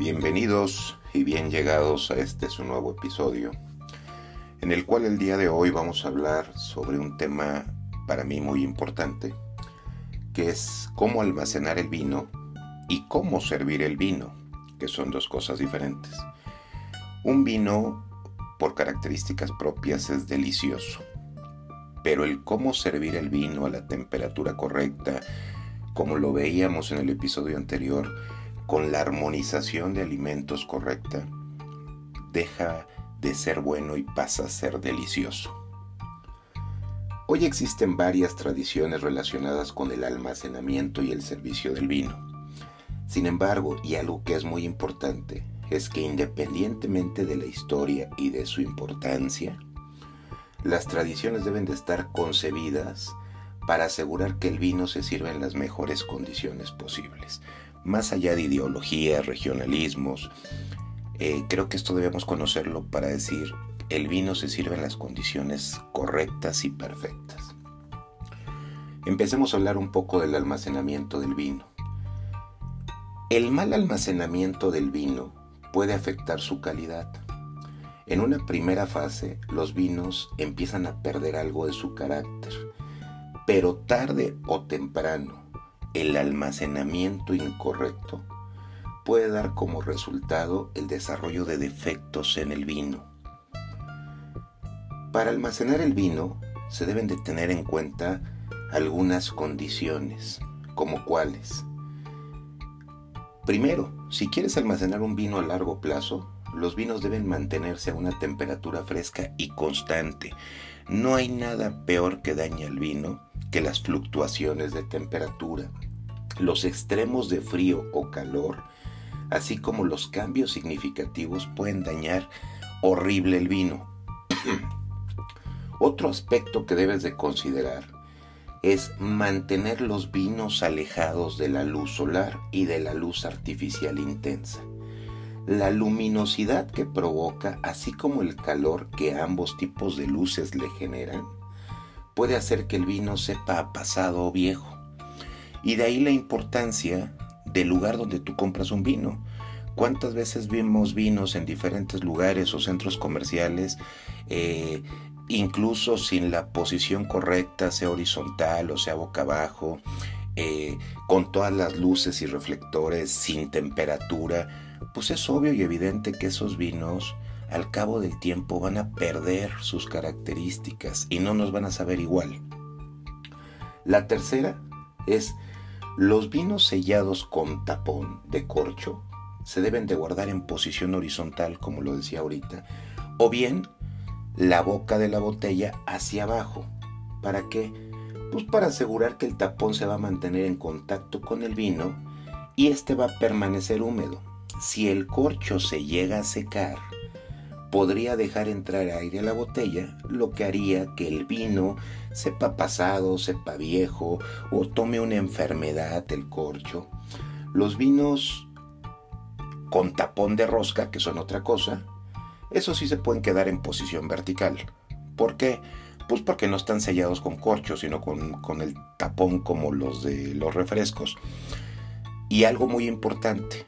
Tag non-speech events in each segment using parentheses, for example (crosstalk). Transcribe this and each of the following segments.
Bienvenidos y bien llegados a este su nuevo episodio, en el cual el día de hoy vamos a hablar sobre un tema para mí muy importante, que es cómo almacenar el vino y cómo servir el vino, que son dos cosas diferentes. Un vino, por características propias, es delicioso, pero el cómo servir el vino a la temperatura correcta, como lo veíamos en el episodio anterior, con la armonización de alimentos correcta, deja de ser bueno y pasa a ser delicioso. Hoy existen varias tradiciones relacionadas con el almacenamiento y el servicio del vino. Sin embargo, y algo que es muy importante, es que independientemente de la historia y de su importancia, las tradiciones deben de estar concebidas para asegurar que el vino se sirva en las mejores condiciones posibles más allá de ideologías, regionalismos, eh, creo que esto debemos conocerlo para decir el vino se sirve en las condiciones correctas y perfectas. Empecemos a hablar un poco del almacenamiento del vino. El mal almacenamiento del vino puede afectar su calidad. En una primera fase, los vinos empiezan a perder algo de su carácter, pero tarde o temprano, el almacenamiento incorrecto puede dar como resultado el desarrollo de defectos en el vino. Para almacenar el vino se deben de tener en cuenta algunas condiciones, como cuáles. Primero, si quieres almacenar un vino a largo plazo, los vinos deben mantenerse a una temperatura fresca y constante. No hay nada peor que daña al vino que las fluctuaciones de temperatura, los extremos de frío o calor, así como los cambios significativos pueden dañar horrible el vino. (clears throat) Otro aspecto que debes de considerar es mantener los vinos alejados de la luz solar y de la luz artificial intensa. La luminosidad que provoca, así como el calor que ambos tipos de luces le generan, puede hacer que el vino sepa pasado o viejo. Y de ahí la importancia del lugar donde tú compras un vino. ¿Cuántas veces vimos vinos en diferentes lugares o centros comerciales, eh, incluso sin la posición correcta, sea horizontal o sea boca abajo, eh, con todas las luces y reflectores, sin temperatura? Pues es obvio y evidente que esos vinos al cabo del tiempo van a perder sus características y no nos van a saber igual. La tercera es los vinos sellados con tapón de corcho se deben de guardar en posición horizontal, como lo decía ahorita, o bien la boca de la botella hacia abajo. ¿Para qué? Pues para asegurar que el tapón se va a mantener en contacto con el vino y este va a permanecer húmedo. Si el corcho se llega a secar, podría dejar entrar aire a la botella, lo que haría que el vino sepa pasado, sepa viejo o tome una enfermedad el corcho. Los vinos con tapón de rosca, que son otra cosa, eso sí se pueden quedar en posición vertical. ¿Por qué? Pues porque no están sellados con corcho, sino con, con el tapón como los de los refrescos. Y algo muy importante,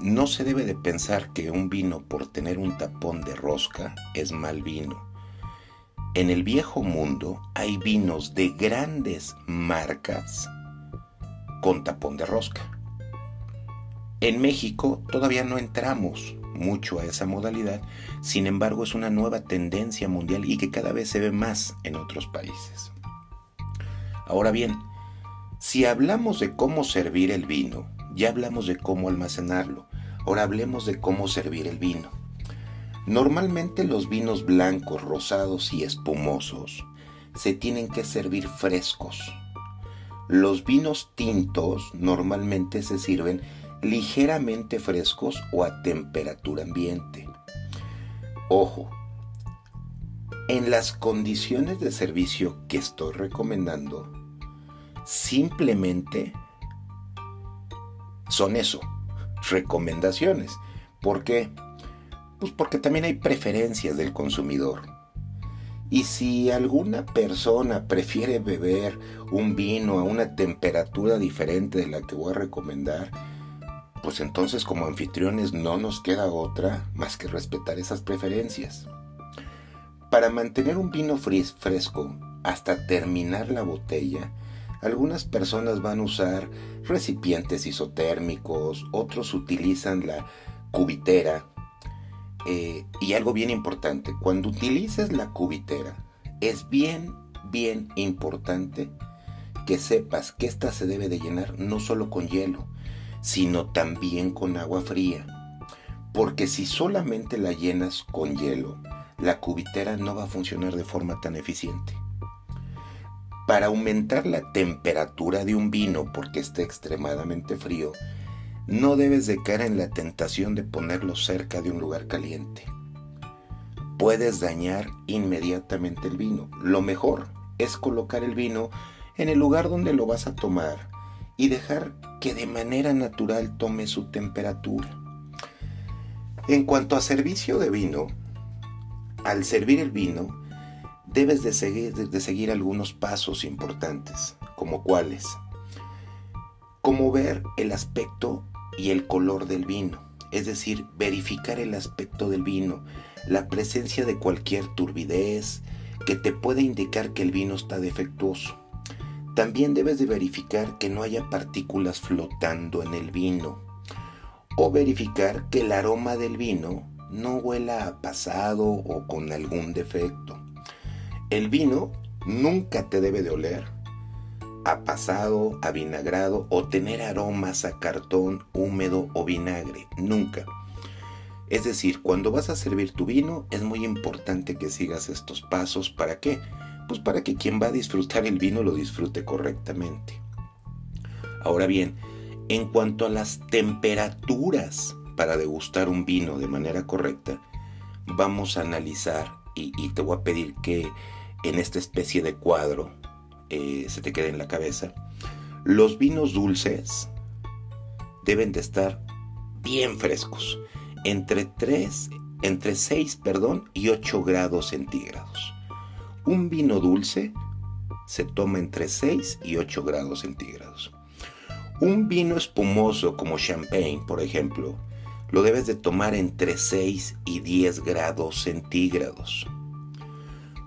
no se debe de pensar que un vino por tener un tapón de rosca es mal vino. En el viejo mundo hay vinos de grandes marcas con tapón de rosca. En México todavía no entramos mucho a esa modalidad, sin embargo es una nueva tendencia mundial y que cada vez se ve más en otros países. Ahora bien, si hablamos de cómo servir el vino, ya hablamos de cómo almacenarlo. Ahora hablemos de cómo servir el vino. Normalmente los vinos blancos, rosados y espumosos se tienen que servir frescos. Los vinos tintos normalmente se sirven ligeramente frescos o a temperatura ambiente. Ojo, en las condiciones de servicio que estoy recomendando, simplemente son eso, recomendaciones. ¿Por qué? Pues porque también hay preferencias del consumidor. Y si alguna persona prefiere beber un vino a una temperatura diferente de la que voy a recomendar, pues entonces como anfitriones no nos queda otra más que respetar esas preferencias. Para mantener un vino fresco hasta terminar la botella, algunas personas van a usar recipientes isotérmicos, otros utilizan la cubitera. Eh, y algo bien importante, cuando utilices la cubitera, es bien, bien importante que sepas que esta se debe de llenar no solo con hielo, sino también con agua fría. Porque si solamente la llenas con hielo, la cubitera no va a funcionar de forma tan eficiente. Para aumentar la temperatura de un vino porque esté extremadamente frío, no debes de caer en la tentación de ponerlo cerca de un lugar caliente. Puedes dañar inmediatamente el vino. Lo mejor es colocar el vino en el lugar donde lo vas a tomar y dejar que de manera natural tome su temperatura. En cuanto a servicio de vino, al servir el vino, debes de seguir, seguir algunos pasos importantes, como cuáles. Como ver el aspecto y el color del vino, es decir, verificar el aspecto del vino, la presencia de cualquier turbidez que te pueda indicar que el vino está defectuoso. También debes de verificar que no haya partículas flotando en el vino o verificar que el aroma del vino no huela a pasado o con algún defecto. El vino nunca te debe de oler a pasado, a vinagrado o tener aromas a cartón húmedo o vinagre. Nunca. Es decir, cuando vas a servir tu vino es muy importante que sigas estos pasos. ¿Para qué? Pues para que quien va a disfrutar el vino lo disfrute correctamente. Ahora bien, en cuanto a las temperaturas para degustar un vino de manera correcta, vamos a analizar y, te voy a pedir que en esta especie de cuadro eh, se te quede en la cabeza. Los vinos dulces deben de estar bien frescos, entre 3, entre 6, perdón, y 8 grados centígrados. Un vino dulce se toma entre 6 y 8 grados centígrados. Un vino espumoso como champagne, por ejemplo, lo debes de tomar entre 6 y 10 grados centígrados.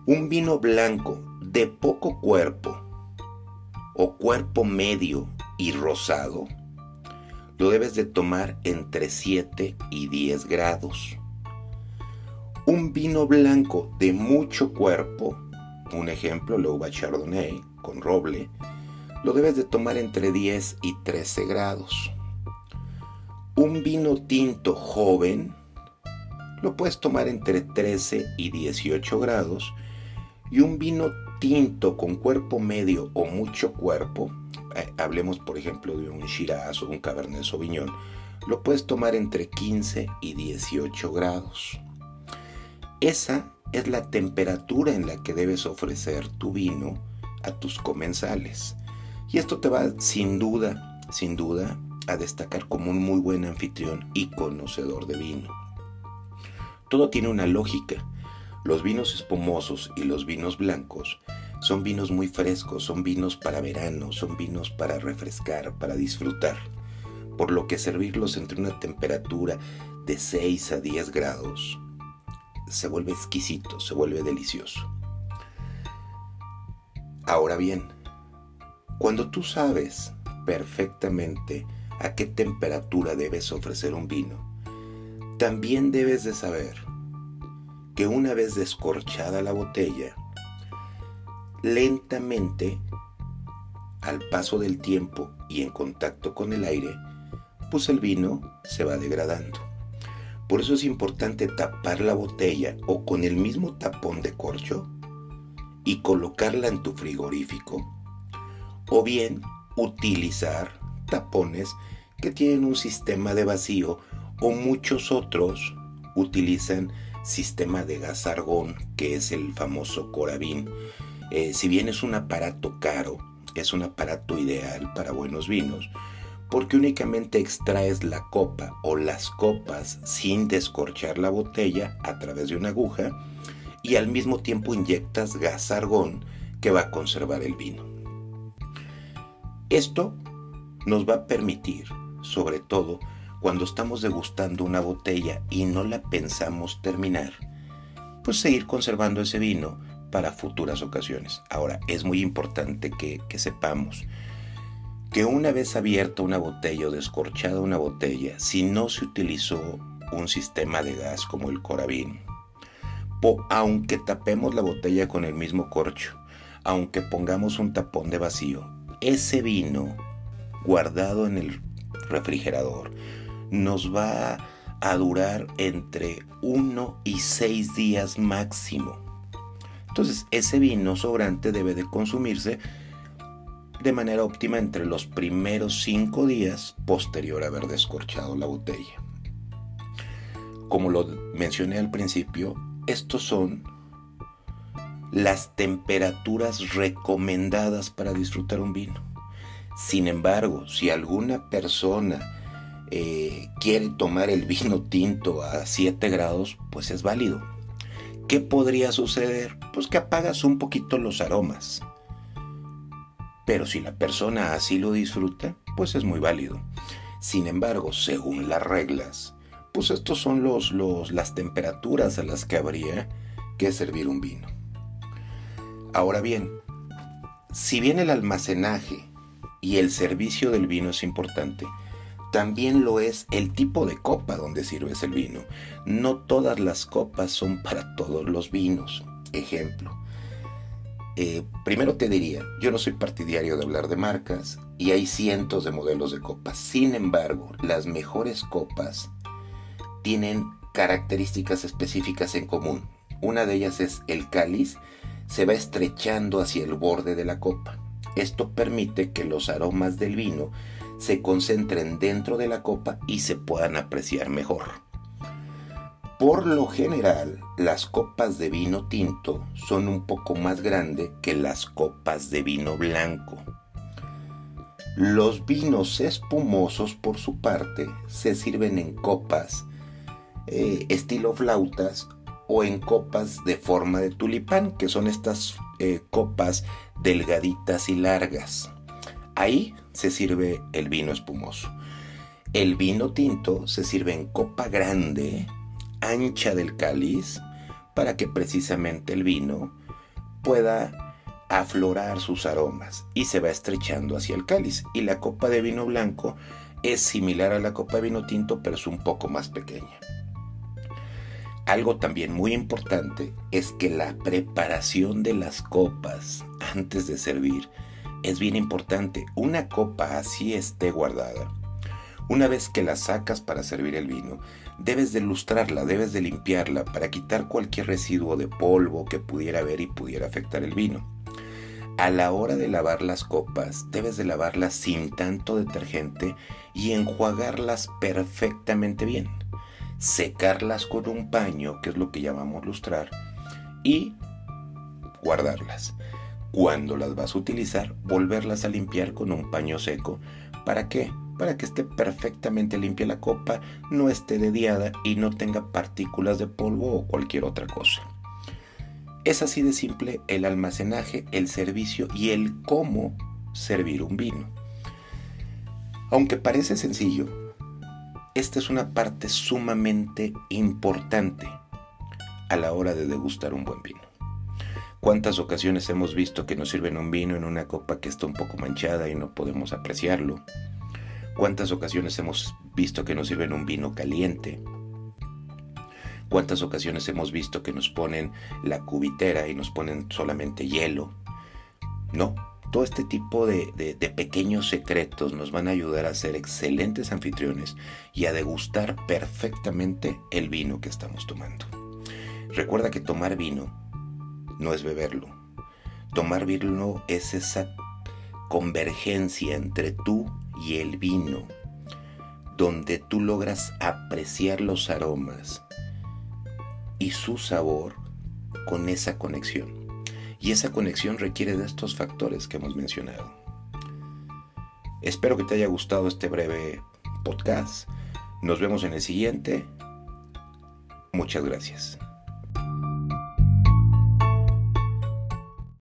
Un vino blanco de poco cuerpo o cuerpo medio y rosado lo debes de tomar entre 7 y 10 grados. Un vino blanco de mucho cuerpo, un ejemplo, la uva chardonnay con roble, lo debes de tomar entre 10 y 13 grados. Un vino tinto joven lo puedes tomar entre 13 y 18 grados y un vino tinto con cuerpo medio o mucho cuerpo, eh, hablemos por ejemplo de un Shiraz o un Cabernet Sauvignon, lo puedes tomar entre 15 y 18 grados. Esa es la temperatura en la que debes ofrecer tu vino a tus comensales. Y esto te va sin duda, sin duda, a destacar como un muy buen anfitrión y conocedor de vino. Todo tiene una lógica los vinos espumosos y los vinos blancos son vinos muy frescos, son vinos para verano, son vinos para refrescar, para disfrutar, por lo que servirlos entre una temperatura de 6 a 10 grados se vuelve exquisito, se vuelve delicioso. Ahora bien, cuando tú sabes perfectamente a qué temperatura debes ofrecer un vino, también debes de saber que una vez descorchada la botella, lentamente, al paso del tiempo y en contacto con el aire, pues el vino se va degradando. Por eso es importante tapar la botella o con el mismo tapón de corcho y colocarla en tu frigorífico. O bien utilizar tapones que tienen un sistema de vacío o muchos otros utilizan sistema de gas argón, que es el famoso Corabín. Eh, si bien es un aparato caro, es un aparato ideal para buenos vinos, porque únicamente extraes la copa o las copas sin descorchar la botella a través de una aguja y al mismo tiempo inyectas gas argón que va a conservar el vino. Esto nos va a permitir, sobre todo, cuando estamos degustando una botella y no la pensamos terminar, pues seguir conservando ese vino para futuras ocasiones. Ahora, es muy importante que, que sepamos que una vez abierta una botella o descorchada una botella, si no se utilizó un sistema de gas como el Coravin, aunque tapemos la botella con el mismo corcho, aunque pongamos un tapón de vacío, ese vino guardado en el refrigerador nos va a durar entre 1 y 6 días máximo. Entonces ese vino sobrante debe de consumirse de manera óptima entre los primeros cinco días posterior a haber descorchado la botella. Como lo mencioné al principio, estos son las temperaturas recomendadas para disfrutar un vino. Sin embargo, si alguna persona eh, quiere tomar el vino tinto a 7 grados, pues es válido. ¿Qué podría suceder? Pues que apagas un poquito los aromas pero si la persona así lo disfruta, pues es muy válido. Sin embargo, según las reglas, pues estos son los, las temperaturas a las que habría que servir un vino. Ahora bien, si bien el almacenaje y el servicio del vino es importante, también lo es el tipo de copa donde sirves el vino. No todas las copas son para todos los vinos. Ejemplo, eh, primero te diría, yo no soy partidario de hablar de marcas y hay cientos de modelos de copas. Sin embargo, las mejores copas tienen características específicas en común. Una de ellas es el cáliz se va estrechando hacia el borde de la copa. Esto permite que los aromas del vino se concentren dentro de la copa y se puedan apreciar mejor. Por lo general, las copas de vino tinto son un poco más grandes que las copas de vino blanco. Los vinos espumosos, por su parte, se sirven en copas eh, estilo flautas o en copas de forma de tulipán, que son estas eh, copas delgaditas y largas. Ahí se sirve el vino espumoso. El vino tinto se sirve en copa grande ancha del cáliz para que precisamente el vino pueda aflorar sus aromas y se va estrechando hacia el cáliz. Y la copa de vino blanco es similar a la copa de vino tinto, pero es un poco más pequeña. Algo también muy importante es que la preparación de las copas antes de servir es bien importante. Una copa así esté guardada. Una vez que la sacas para servir el vino, debes de lustrarla, debes de limpiarla para quitar cualquier residuo de polvo que pudiera haber y pudiera afectar el vino. A la hora de lavar las copas, debes de lavarlas sin tanto detergente y enjuagarlas perfectamente bien. Secarlas con un paño, que es lo que llamamos lustrar, y guardarlas. Cuando las vas a utilizar, volverlas a limpiar con un paño seco. ¿Para qué? Para que esté perfectamente limpia la copa, no esté dediada y no tenga partículas de polvo o cualquier otra cosa. Es así de simple el almacenaje, el servicio y el cómo servir un vino. Aunque parece sencillo, esta es una parte sumamente importante a la hora de degustar un buen vino. ¿Cuántas ocasiones hemos visto que nos sirven un vino en una copa que está un poco manchada y no podemos apreciarlo? ¿Cuántas ocasiones hemos visto que nos sirven un vino caliente? ¿Cuántas ocasiones hemos visto que nos ponen la cubitera y nos ponen solamente hielo? No, todo este tipo de, pequeños secretos nos van a ayudar a ser excelentes anfitriones y a degustar perfectamente el vino que estamos tomando. Recuerda que tomar vino no es beberlo. Tomar vino es esa convergencia entre tú y el vino, donde tú logras apreciar los aromas y su sabor con esa conexión. Y esa conexión requiere de estos factores que hemos mencionado. Espero que te haya gustado este breve podcast. Nos vemos en el siguiente. Muchas gracias.